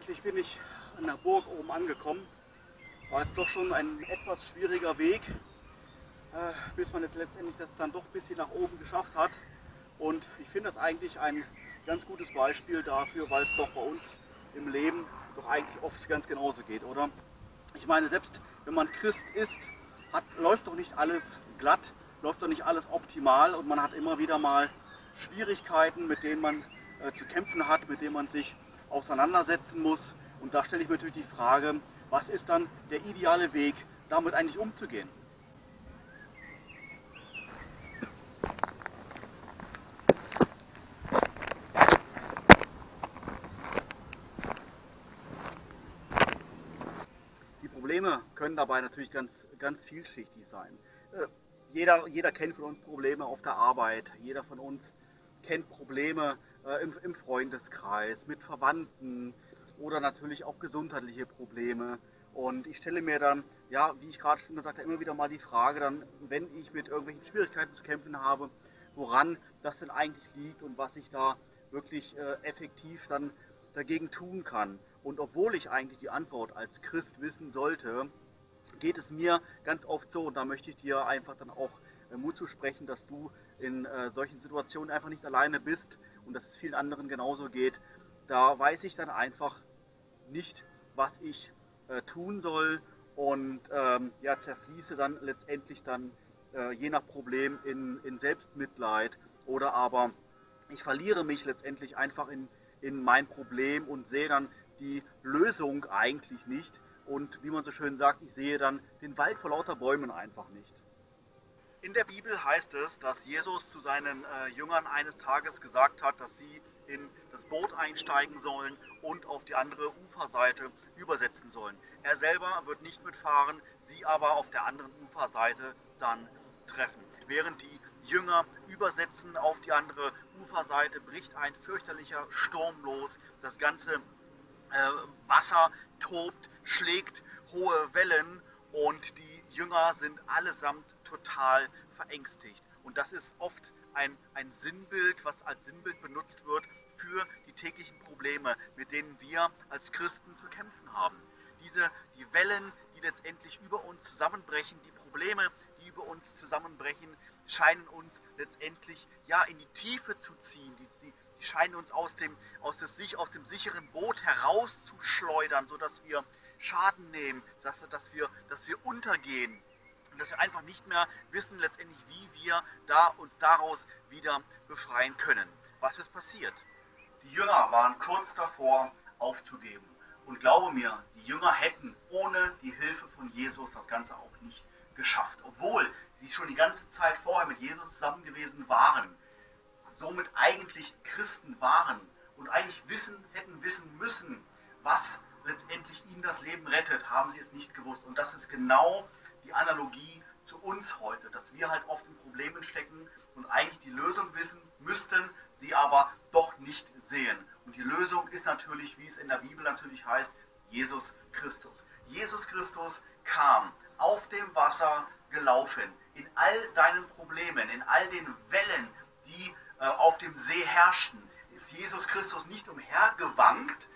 Endlich bin ich an der Burg oben angekommen. War jetzt doch schon ein etwas schwieriger Weg, äh, bis man jetzt letztendlich das dann doch ein bisschen nach oben geschafft hat. Und ich finde das eigentlich ein ganz gutes Beispiel dafür, weil es doch bei uns im Leben doch eigentlich oft ganz genauso geht, oder? Ich meine, selbst wenn man Christ ist, hat, läuft doch nicht alles glatt, läuft doch nicht alles optimal und man hat immer wieder mal Schwierigkeiten, mit denen man äh, zu kämpfen hat, mit denen man sich auseinandersetzen muss. Und da stelle ich mir natürlich die Frage, was ist dann der ideale Weg, damit eigentlich umzugehen? Die Probleme können dabei natürlich ganz, ganz vielschichtig sein. Äh, jeder, jeder kennt von uns Probleme auf der Arbeit, jeder von uns kennt Probleme äh, im, im Freundeskreis, mit Verwandten oder natürlich auch gesundheitliche Probleme. Und ich stelle mir dann, ja, wie ich gerade schon gesagt habe, immer wieder mal die Frage, dann, wenn ich mit irgendwelchen Schwierigkeiten zu kämpfen habe, woran das denn eigentlich liegt und was ich da wirklich äh, effektiv dann dagegen tun kann. Und obwohl ich eigentlich die Antwort als Christ wissen sollte, geht es mir ganz oft so, und da möchte ich dir einfach dann auch Mut zu sprechen, dass du in äh, solchen Situationen einfach nicht alleine bist und dass es vielen anderen genauso geht. Da weiß ich dann einfach nicht, was ich äh, tun soll und ähm, ja, zerfließe dann letztendlich dann äh, je nach Problem in, in Selbstmitleid oder aber ich verliere mich letztendlich einfach in, in mein Problem und sehe dann die Lösung eigentlich nicht. Und wie man so schön sagt, ich sehe dann den Wald vor lauter Bäumen einfach nicht. In der Bibel heißt es, dass Jesus zu seinen äh, Jüngern eines Tages gesagt hat, dass sie in das Boot einsteigen sollen und auf die andere Uferseite übersetzen sollen. Er selber wird nicht mitfahren, sie aber auf der anderen Uferseite dann treffen. Während die Jünger übersetzen auf die andere Uferseite, bricht ein fürchterlicher Sturm los. Das ganze äh, Wasser tobt, schlägt hohe Wellen und die Jünger sind allesamt total verängstigt. Und das ist oft ein, ein Sinnbild, was als Sinnbild benutzt wird für die täglichen Probleme, mit denen wir als Christen zu kämpfen haben. Diese, die Wellen, die letztendlich über uns zusammenbrechen, die Probleme, die über uns zusammenbrechen, scheinen uns letztendlich ja in die Tiefe zu ziehen. Die, die, die scheinen uns aus dem, aus, des, aus dem sicheren Boot herauszuschleudern, sodass wir Schaden nehmen, dass, dass, wir, dass wir untergehen und dass wir einfach nicht mehr wissen letztendlich, wie wir da uns daraus wieder befreien können. Was ist passiert? Die Jünger waren kurz davor aufzugeben. Und glaube mir, die Jünger hätten ohne die Hilfe von Jesus das Ganze auch nicht geschafft. Obwohl sie schon die ganze Zeit vorher mit Jesus zusammen gewesen waren, somit eigentlich Christen waren und eigentlich wissen, hätten wissen müssen, was letztendlich ihnen das Leben rettet, haben sie es nicht gewusst. Und das ist genau die Analogie zu uns heute, dass wir halt oft in Problemen stecken und eigentlich die Lösung wissen müssten, sie aber doch nicht sehen. Und die Lösung ist natürlich, wie es in der Bibel natürlich heißt, Jesus Christus. Jesus Christus kam auf dem Wasser gelaufen, in all deinen Problemen, in all den Wellen, die äh, auf dem See herrschten, ist Jesus Christus nicht umhergewankt,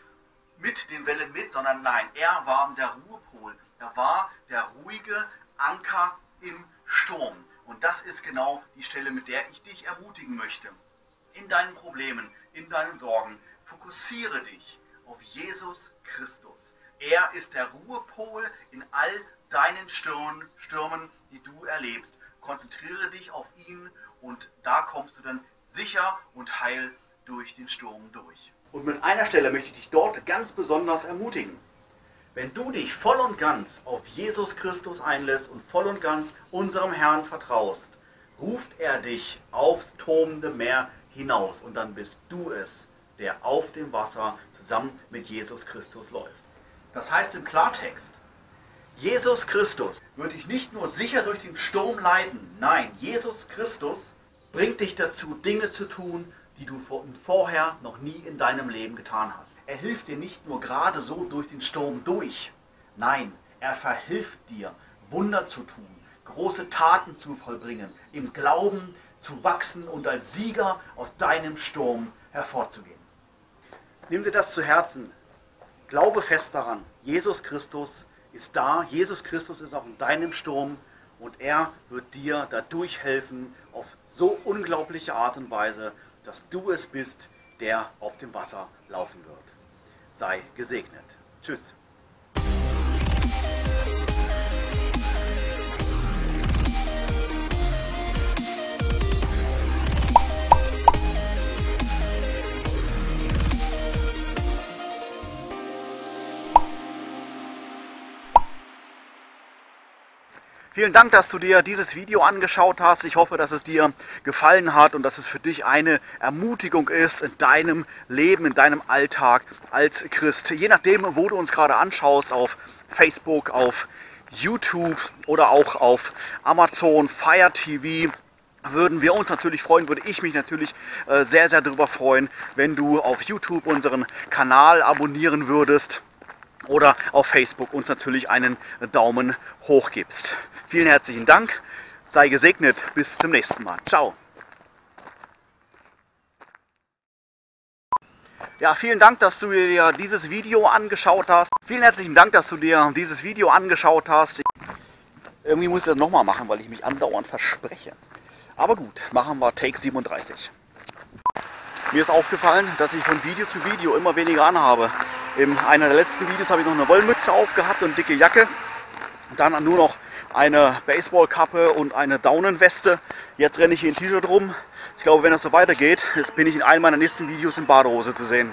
mit den Wellen mit, sondern nein, er war der Ruhepol. Er war der ruhige Anker im Sturm. Und das ist genau die Stelle, mit der ich dich ermutigen möchte. In deinen Problemen, in deinen Sorgen, fokussiere dich auf Jesus Christus. Er ist der Ruhepol in all deinen Stürmen, Stürmen, die du erlebst. Konzentriere dich auf ihn und da kommst du dann sicher und heil durch den Sturm durch. Und mit einer Stelle möchte ich dich dort ganz besonders ermutigen. Wenn du dich voll und ganz auf Jesus Christus einlässt und voll und ganz unserem Herrn vertraust, ruft er dich aufs tobende Meer hinaus und dann bist du es, der auf dem Wasser zusammen mit Jesus Christus läuft. Das heißt im Klartext, Jesus Christus wird dich nicht nur sicher durch den Sturm leiten, nein, Jesus Christus bringt dich dazu, Dinge zu tun, die du vorher noch nie in deinem Leben getan hast. Er hilft dir nicht nur gerade so durch den Sturm durch. Nein, er verhilft dir, Wunder zu tun, große Taten zu vollbringen, im Glauben zu wachsen und als Sieger aus deinem Sturm hervorzugehen. Nimm dir das zu Herzen. Glaube fest daran, Jesus Christus ist da, Jesus Christus ist auch in deinem Sturm und er wird dir dadurch helfen auf so unglaubliche Art und Weise, dass du es bist, der auf dem Wasser laufen wird. Sei gesegnet. Tschüss. Vielen Dank, dass du dir dieses Video angeschaut hast. Ich hoffe, dass es dir gefallen hat und dass es für dich eine Ermutigung ist in deinem Leben, in deinem Alltag als Christ. Je nachdem, wo du uns gerade anschaust, auf Facebook, auf YouTube oder auch auf Amazon, Fire TV, würden wir uns natürlich freuen, würde ich mich natürlich äh, sehr, sehr darüber freuen, wenn du auf YouTube unseren Kanal abonnieren würdest oder auf Facebook uns natürlich einen Daumen hoch gibst. Vielen herzlichen Dank, sei gesegnet, bis zum nächsten Mal. Ciao. Ja, vielen Dank, dass du dir dieses Video angeschaut hast. Vielen herzlichen Dank, dass du dir dieses Video angeschaut hast. Irgendwie muss ich das nochmal machen, weil ich mich andauernd verspreche. Aber gut, machen wir Take 37. Mir ist aufgefallen, dass ich von Video zu Video immer weniger anhabe. In einer der letzten Videos habe ich noch eine Wollmütze aufgehabt und dicke Jacke. Dann nur noch eine Baseballkappe und eine Daunenweste. Jetzt renne ich hier in T-Shirt rum. Ich glaube, wenn das so weitergeht, bin ich in einem meiner nächsten Videos in Badehose zu sehen.